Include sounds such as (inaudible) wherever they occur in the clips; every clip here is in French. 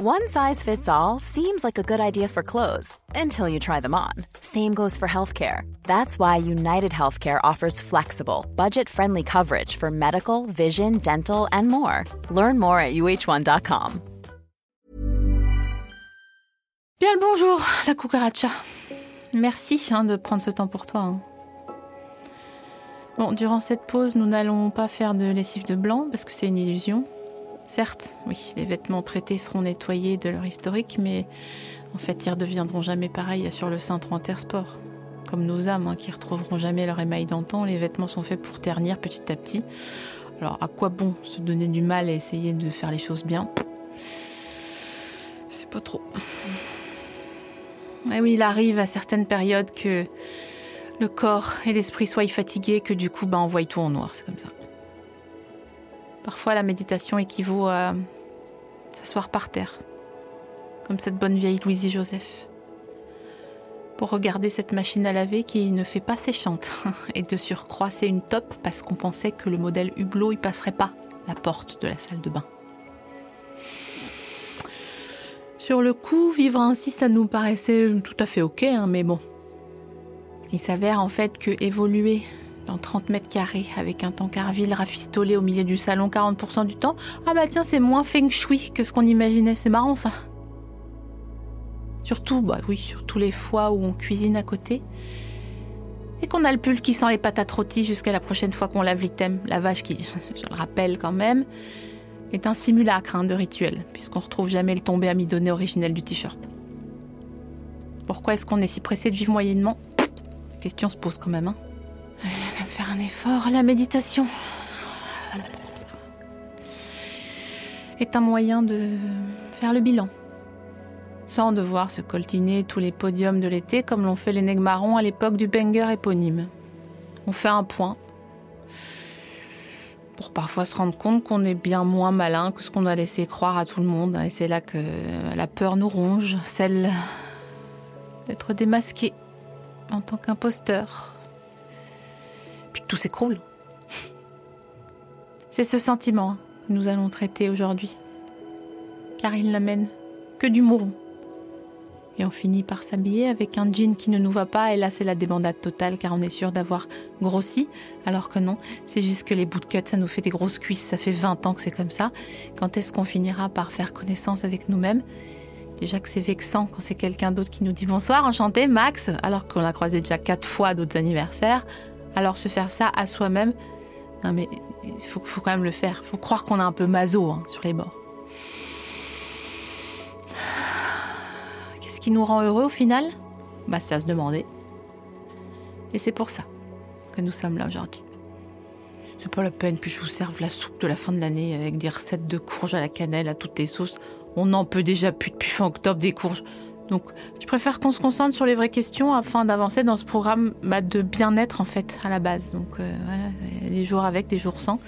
One size fits all seems like a good idea for clothes until you try them on. Same goes for healthcare. That's why United Healthcare offers flexible, budget friendly coverage for medical, vision, dental, and more. Learn more at uh1.com. Bien le bonjour, la cucaracha. Merci hein, de prendre ce temps pour toi. hein. Bon, durant cette pause, nous n'allons pas faire de lessive de blanc parce que c'est une illusion. Certes, oui, les vêtements traités seront nettoyés de leur historique, mais en fait, ils redeviendront jamais pareils sur le cintre Intersport. Comme nos âmes, hein, qui retrouveront jamais leur émail d'antan, les vêtements sont faits pour ternir petit à petit. Alors, à quoi bon se donner du mal et essayer de faire les choses bien? C'est pas trop. Et oui, il arrive à certaines périodes que le corps et l'esprit soient fatigués, que du coup, bah, on voit tout en noir, c'est comme ça. Parfois, la méditation équivaut à s'asseoir par terre, comme cette bonne vieille Louisie Joseph, pour regarder cette machine à laver qui ne fait pas séchante. (laughs) Et de surcroît, une top parce qu'on pensait que le modèle Hublot, il passerait pas la porte de la salle de bain. Sur le coup, vivre ainsi, ça nous paraissait tout à fait ok, hein, mais bon. Il s'avère en fait que évoluer dans 30 mètres carrés avec un tankerville rafistolé au milieu du salon 40% du temps, ah bah tiens, c'est moins feng shui que ce qu'on imaginait, c'est marrant ça. Surtout, bah oui, sur tous les fois où on cuisine à côté. Et qu'on a le pull qui sent les patates rôties jusqu'à la prochaine fois qu'on lave l'item. La vache qui, (laughs) je le rappelle quand même, est un simulacre hein, de rituel, puisqu'on retrouve jamais le tombé amidonné originel du t-shirt. Pourquoi est-ce qu'on est si pressé de vivre moyennement? Question se pose quand même. Hein. Un effort, la méditation est un moyen de faire le bilan. Sans devoir se coltiner tous les podiums de l'été comme l'ont fait les nègres marrons à l'époque du banger éponyme. On fait un point pour parfois se rendre compte qu'on est bien moins malin que ce qu'on a laissé croire à tout le monde. Et c'est là que la peur nous ronge, celle d'être démasqué en tant qu'imposteur. Tout s'écroule. C'est ce sentiment que nous allons traiter aujourd'hui. Car il n'amène que du mouron. Et on finit par s'habiller avec un jean qui ne nous va pas, et là c'est la débandade totale car on est sûr d'avoir grossi, alors que non, c'est juste que les cut, ça nous fait des grosses cuisses, ça fait 20 ans que c'est comme ça. Quand est-ce qu'on finira par faire connaissance avec nous-mêmes? Déjà que c'est vexant quand c'est quelqu'un d'autre qui nous dit bonsoir, enchanté, Max, alors qu'on l'a croisé déjà quatre fois d'autres anniversaires. Alors se faire ça à soi-même, non mais il faut, quand même le faire. faut croire qu'on a un peu maso hein, sur les bords. Qu'est-ce qui nous rend heureux au final? Bah c'est à se demander. Et c'est pour ça que nous sommes là aujourd'hui. C'est pas la peine que je vous serve la soupe de la fin de l'année avec des recettes de courges à la cannelle à toutes les sauces. On n'en peut déjà plus depuis fin octobre des courges. Donc, je préfère qu'on se concentre sur les vraies questions afin d'avancer dans ce programme bah, de bien-être en fait à la base. Donc, euh, voilà, des jours avec, des jours sans.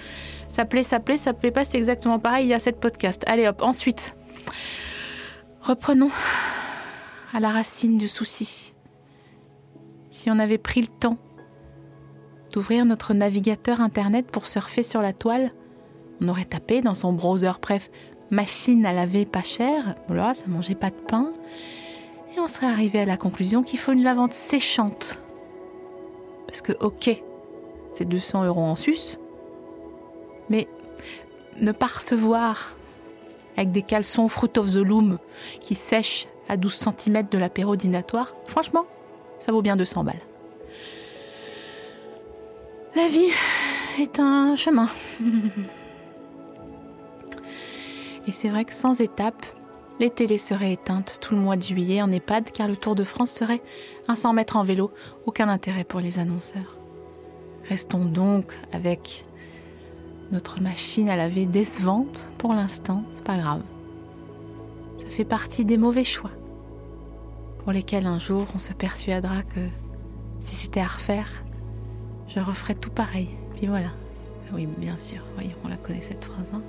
Ça plaît, ça plaît, ça plaît pas, c'est exactement pareil. Il y a cette podcast. Allez hop, ensuite, reprenons à la racine du souci. Si on avait pris le temps d'ouvrir notre navigateur internet pour surfer sur la toile, on aurait tapé dans son browser bref machine à laver pas chère, voilà, ça mangeait pas de pain, et on serait arrivé à la conclusion qu'il faut une lavante séchante. Parce que, ok, c'est 200 euros en sus, mais ne pas recevoir avec des caleçons Fruit of the Loom qui sèchent à 12 cm de l'apéro dînatoire, franchement, ça vaut bien 200 balles. La vie est un chemin. (laughs) Et c'est vrai que sans étape, les télés seraient éteintes tout le mois de juillet en EHPAD car le Tour de France serait un 100 mètres en vélo, aucun intérêt pour les annonceurs. Restons donc avec notre machine à laver décevante pour l'instant, c'est pas grave. Ça fait partie des mauvais choix pour lesquels un jour on se persuadera que si c'était à refaire, je referais tout pareil. Puis voilà. Oui, bien sûr, on la connaît cette phrase. Hein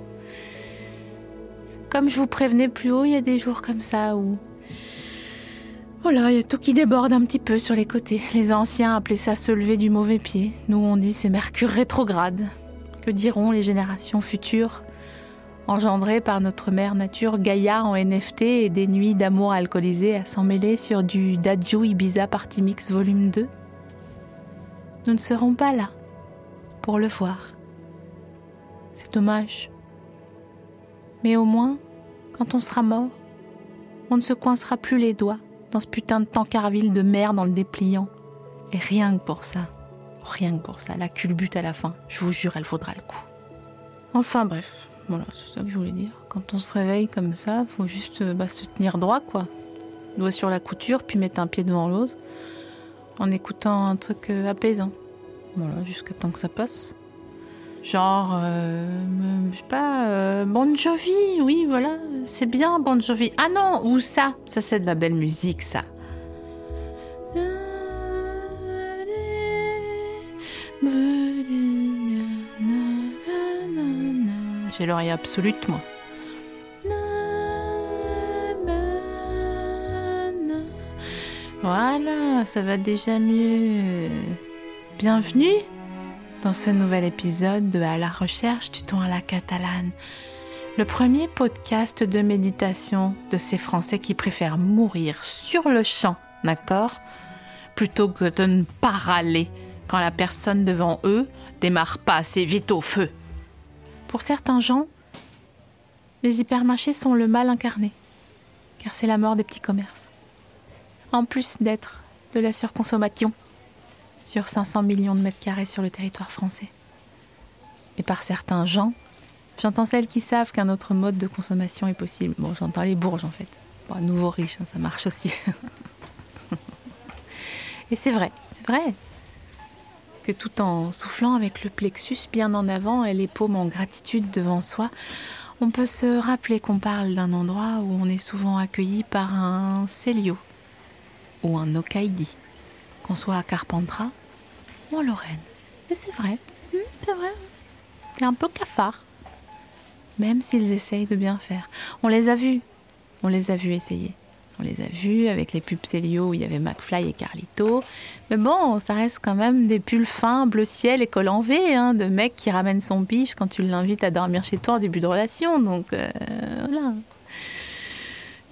comme je vous prévenais plus haut, il y a des jours comme ça où. Voilà, il y a tout qui déborde un petit peu sur les côtés. Les anciens appelaient ça se lever du mauvais pied. Nous, on dit c'est Mercure rétrograde. Que diront les générations futures engendré par notre mère nature Gaïa en NFT et des nuits d'amour alcoolisé à s'en mêler sur du Daju Ibiza Party Mix Volume 2 Nous ne serons pas là pour le voir. C'est dommage. Mais au moins, quand on sera mort, on ne se coincera plus les doigts dans ce putain de tankerville de merde dans le dépliant. Et rien que pour ça, rien que pour ça, la culbute à la fin, je vous jure, elle faudra le coup. Enfin bref, voilà, c'est ça que je voulais dire. Quand on se réveille comme ça, faut juste euh, bah, se tenir droit, quoi. Doigt sur la couture, puis mettre un pied devant l'autre, en écoutant un truc euh, apaisant. Voilà, jusqu'à temps que ça passe. Genre, euh, je sais pas, Bon Jovi, oui, voilà, c'est bien Bon Jovi. Ah non, ou ça, ça c'est de la belle musique, ça. J'ai l'oreille absolue, moi. Voilà, ça va déjà mieux. Bienvenue dans ce nouvel épisode de À la recherche du ton à la catalane. Le premier podcast de méditation de ces Français qui préfèrent mourir sur le champ, d'accord? Plutôt que de ne pas râler quand la personne devant eux démarre pas assez vite au feu. Pour certains gens, les hypermarchés sont le mal incarné, car c'est la mort des petits commerces. En plus d'être de la surconsommation sur 500 millions de mètres carrés sur le territoire français. Et par certains gens, j'entends celles qui savent qu'un autre mode de consommation est possible. Bon, j'entends les bourges en fait. Bon, nouveau riche, hein, ça marche aussi. (laughs) Et c'est vrai, c'est vrai que tout en soufflant avec le plexus bien en avant et les paumes en gratitude devant soi, on peut se rappeler qu'on parle d'un endroit où on est souvent accueilli par un Célio ou un Okaidi, qu'on soit à Carpentras ou en Lorraine. Et c'est vrai, hmm, c'est vrai, c'est un peu cafard, même s'ils essayent de bien faire. On les a vus, on les a vus essayer. On les a vus avec les pubs Célio où il y avait McFly et Carlito. Mais bon, ça reste quand même des pulls fins, bleu ciel et col en V, hein, de mec qui ramène son biche quand tu l'invites à dormir chez toi en début de relation. Donc euh, voilà.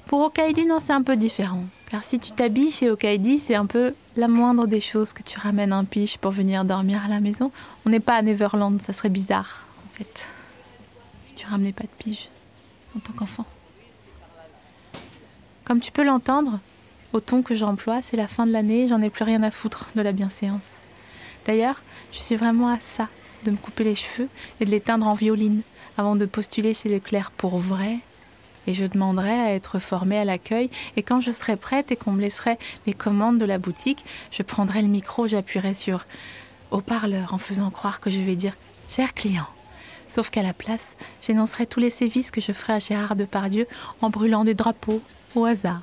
Pour Okaidi, non, c'est un peu différent. Car si tu t'habilles chez Okaidi, c'est un peu la moindre des choses que tu ramènes un piche pour venir dormir à la maison. On n'est pas à Neverland, ça serait bizarre, en fait. Si tu ramenais pas de pige en tant qu'enfant. Comme tu peux l'entendre, au ton que j'emploie, c'est la fin de l'année, j'en ai plus rien à foutre de la bienséance. D'ailleurs, je suis vraiment à ça, de me couper les cheveux et de les teindre en violine, avant de postuler chez Leclerc pour vrai. Et je demanderai à être formée à l'accueil, et quand je serai prête et qu'on me laisserait les commandes de la boutique, je prendrai le micro, j'appuierai sur haut-parleur en faisant croire que je vais dire Cher client. Sauf qu'à la place, j'énoncerai tous les sévices que je ferai à Gérard Depardieu en brûlant des drapeaux, au hasard.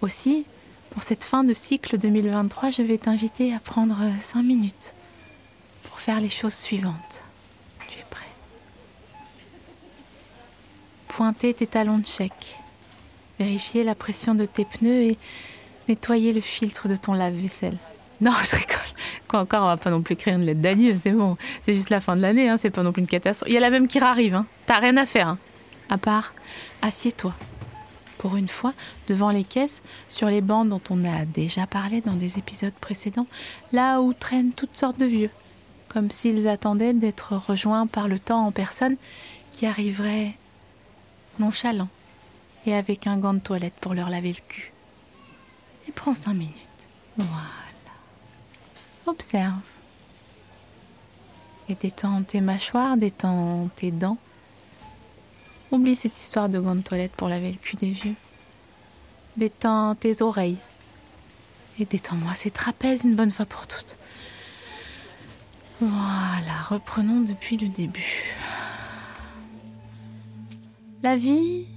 Aussi, pour cette fin de cycle 2023, je vais t'inviter à prendre 5 minutes pour faire les choses suivantes. Tu es prêt? Pointer tes talons de chèque, vérifier la pression de tes pneus et nettoyer le filtre de ton lave-vaisselle. (laughs) Non, je rigole. Quoi encore, on va pas non plus écrire une lettre d'adieu, c'est bon. C'est juste la fin de l'année, hein, c'est pas non plus une catastrophe. Il y a la même qui arrive, hein. T'as rien à faire, hein. À part, assieds-toi pour une fois, devant les caisses, sur les bancs dont on a déjà parlé dans des épisodes précédents, là où traînent toutes sortes de vieux, comme s'ils attendaient d'être rejoints par le temps en personne qui arriverait nonchalant et avec un gant de toilette pour leur laver le cul. Et prends cinq minutes. Voilà. Observe. Et détends tes mâchoires, détends tes dents, Oublie cette histoire de grande toilette pour laver le cul des vieux. Détends tes oreilles. Et détends-moi ces trapèzes une bonne fois pour toutes. Voilà, reprenons depuis le début. La vie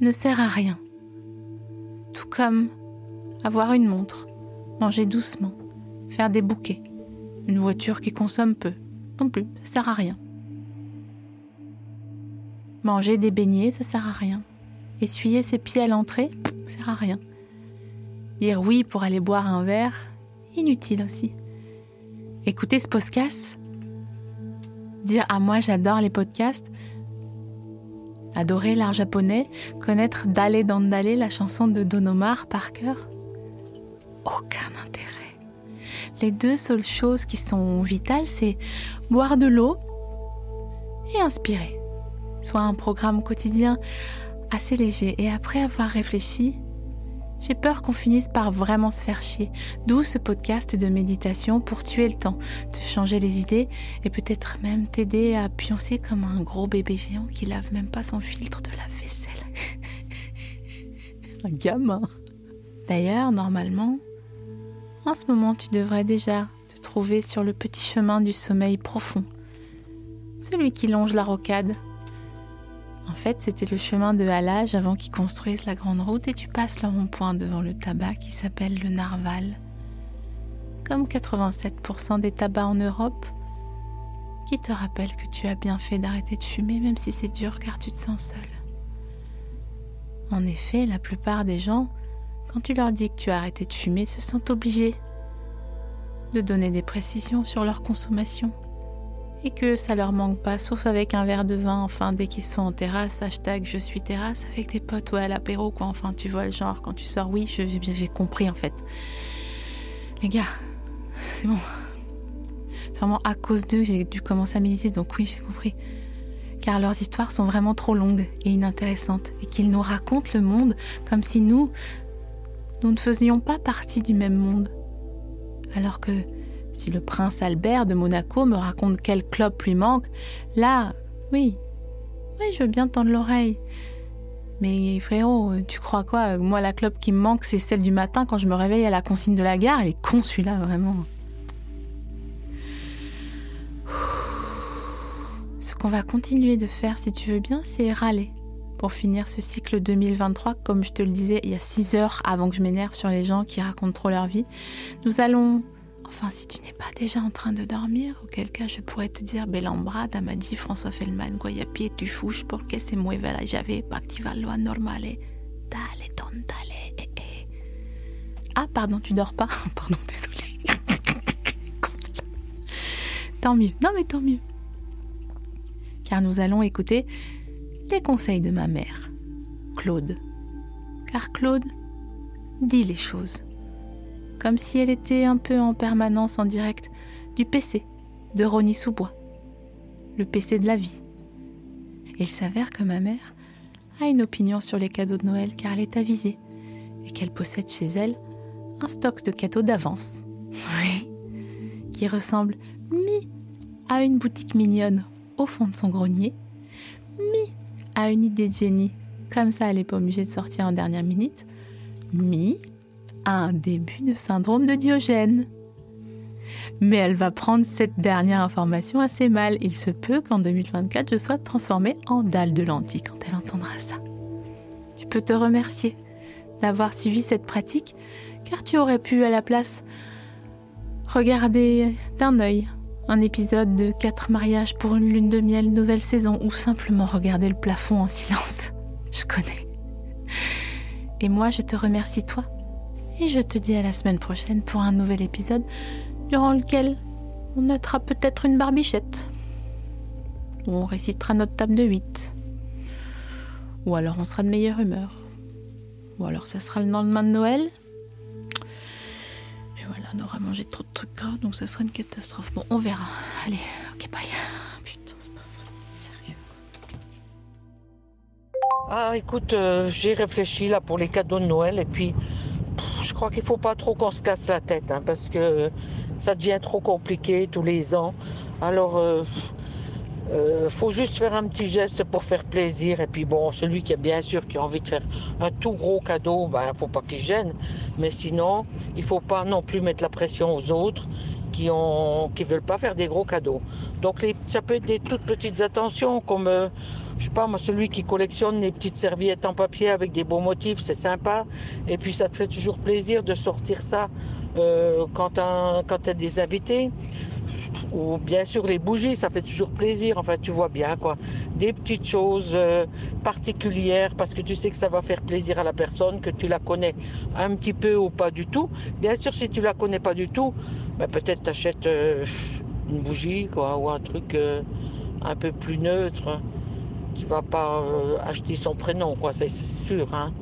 ne sert à rien. Tout comme avoir une montre, manger doucement, faire des bouquets, une voiture qui consomme peu. Non plus, ça sert à rien. Manger des beignets, ça sert à rien. Essuyer ses pieds à l'entrée, ça sert à rien. Dire oui pour aller boire un verre, inutile aussi. Écouter ce podcast, dire ah moi j'adore les podcasts, Adorer l'art japonais, connaître Dale Dandale, la chanson de Don Omar par cœur Aucun intérêt. Les deux seules choses qui sont vitales, c'est boire de l'eau et inspirer. Soit un programme quotidien assez léger. Et après avoir réfléchi, j'ai peur qu'on finisse par vraiment se faire chier. D'où ce podcast de méditation pour tuer le temps, te changer les idées et peut-être même t'aider à pioncer comme un gros bébé géant qui lave même pas son filtre de la vaisselle. un gamin. D'ailleurs, normalement, en ce moment, tu devrais déjà te trouver sur le petit chemin du sommeil profond. Celui qui longe la rocade en fait, c'était le chemin de halage avant qu'ils construisent la grande route et tu passes le rond-point devant le tabac qui s'appelle le narval. Comme 87% des tabacs en Europe, qui te rappelle que tu as bien fait d'arrêter de fumer même si c'est dur car tu te sens seul? En effet, la plupart des gens, quand tu leur dis que tu as arrêté de fumer, se sentent obligés de donner des précisions sur leur consommation et que ça leur manque pas, sauf avec un verre de vin, enfin, dès qu'ils sont en terrasse, hashtag je suis terrasse, avec des potes ou à l'apéro, quoi, enfin, tu vois le genre, quand tu sors, oui, j'ai compris en fait. Les gars, (laughs) c'est bon. C'est vraiment à cause d'eux que j'ai dû commencer à méditer, donc oui, j'ai compris. Car leurs histoires sont vraiment trop longues et inintéressantes, et qu'ils nous racontent le monde comme si nous, nous ne faisions pas partie du même monde. Alors que si le prince Albert de Monaco me raconte quelle clope lui manque, là, oui, oui, je veux bien tendre l'oreille. Mais frérot, tu crois quoi? Moi, la clope qui me manque, c'est celle du matin quand je me réveille à la consigne de la gare. Elle est con celui-là, vraiment. Ce qu'on va continuer de faire, si tu veux bien, c'est râler. Pour finir ce cycle 2023, comme je te le disais il y a 6 heures avant que je m'énerve sur les gens qui racontent trop leur vie, nous allons Enfin, si tu n'es pas déjà en train de dormir, auquel cas je pourrais te dire Belambra, m'a dit François Fellman, Guayapi, tu fouches porque se mueve la llave para activar lo normale. Dale, don, dale, eh, eh. Ah, pardon, tu dors pas? (laughs) Pardon, désolé. (laughs) tant mieux. Non, mais tant mieux. Car nous allons écouter les conseils de ma mère, Claude. Car Claude dit les choses comme si elle était un peu en permanence en direct du PC de Ronnie Sous-Bois, le PC de la vie. il s'avère que ma mère a une opinion sur les cadeaux de Noël car elle est avisée et qu'elle possède chez elle un stock de cadeaux d'avance. Oui. Qui ressemble mi à une boutique mignonne au fond de son grenier, mi à une idée de génie, comme ça elle n'est pas obligée de sortir en dernière minute, mi un début de syndrome de Diogène. Mais elle va prendre cette dernière information assez mal. Il se peut qu'en 2024, je sois transformée en dalle de lentilles quand elle entendra ça. Tu peux te remercier d'avoir suivi cette pratique, car tu aurais pu à la place regarder d'un œil un épisode de 4 mariages pour une lune de miel nouvelle saison ou simplement regarder le plafond en silence. Je connais. Et moi, je te remercie toi et je te dis à la semaine prochaine pour un nouvel épisode durant lequel on notera peut-être une barbichette. Ou on récitera notre table de 8. Ou alors on sera de meilleure humeur. Ou alors ça sera le lendemain de Noël. Et voilà, on aura mangé trop de trucs gras, donc ça sera une catastrophe. Bon, on verra. Allez, ok, bye. Putain, c'est pas vrai. Sérieux. Ah, écoute, euh, j'ai réfléchi là pour les cadeaux de Noël et puis crois qu'il ne faut pas trop qu'on se casse la tête hein, parce que ça devient trop compliqué tous les ans. Alors, il euh, euh, faut juste faire un petit geste pour faire plaisir. Et puis bon, celui qui a bien sûr qui a envie de faire un tout gros cadeau, ben faut pas qu'il gêne. Mais sinon, il faut pas non plus mettre la pression aux autres qui ont qui veulent pas faire des gros cadeaux. Donc ça peut être des toutes petites attentions comme euh, je sais pas, moi, celui qui collectionne les petites serviettes en papier avec des beaux motifs, c'est sympa. Et puis, ça te fait toujours plaisir de sortir ça euh, quand tu as, des invités. Ou bien sûr, les bougies, ça fait toujours plaisir. Enfin, tu vois bien, quoi. Des petites choses euh, particulières parce que tu sais que ça va faire plaisir à la personne, que tu la connais un petit peu ou pas du tout. Bien sûr, si tu la connais pas du tout, ben, peut-être t'achètes euh, une bougie, quoi, ou un truc un peu plus neutre. Tu vas pas euh, acheter son prénom, quoi, c'est sûr. Hein.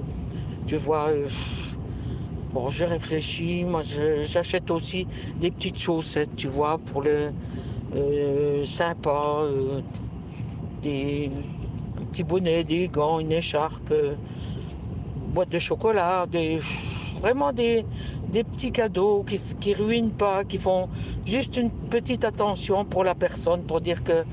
Tu vois, euh, bon, je réfléchis. Moi, j'achète aussi des petites chaussettes, tu vois, pour le euh, sympa, des petits bonnets, des gants, une écharpe, boîte de chocolat, des vraiment des, des petits cadeaux qui ne ruinent pas, qui font juste une petite attention pour la personne, pour dire que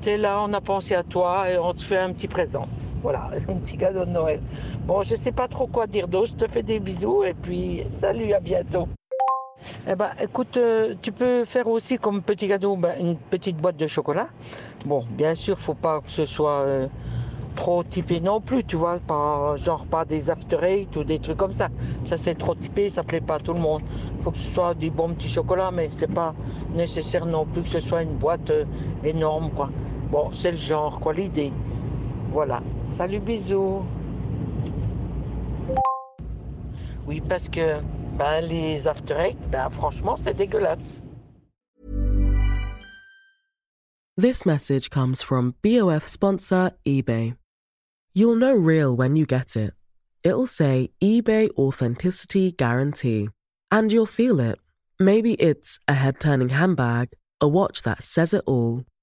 tu es là, on a pensé à toi et on te fait un petit présent. Voilà, (laughs) un petit cadeau de Noël. Bon, je sais pas trop quoi dire d'autre. Je te fais des bisous et puis salut, à bientôt. Eh ben, écoute, euh, tu peux faire aussi comme petit cadeau ben, une petite boîte de chocolat. Bon, bien sûr, faut pas que ce soit euh, trop typé non plus, tu vois, pas, genre pas des after eight ou des trucs comme ça. Ça c'est trop typé, ça plaît pas à tout le monde. Faut que ce soit du bon petit chocolat, mais c'est pas nécessaire non plus que ce soit une boîte euh, énorme, quoi. Bon, c'est le genre, quoi, l'idée. Voilà. Salut, bisous. Oui, parce que ben, les after eight, ben, franchement, c'est dégueulasse. This message comes from BOF sponsor eBay. You'll know real when you get it. It'll say eBay Authenticity Guarantee. And you'll feel it. Maybe it's a head turning handbag, a watch that says it all,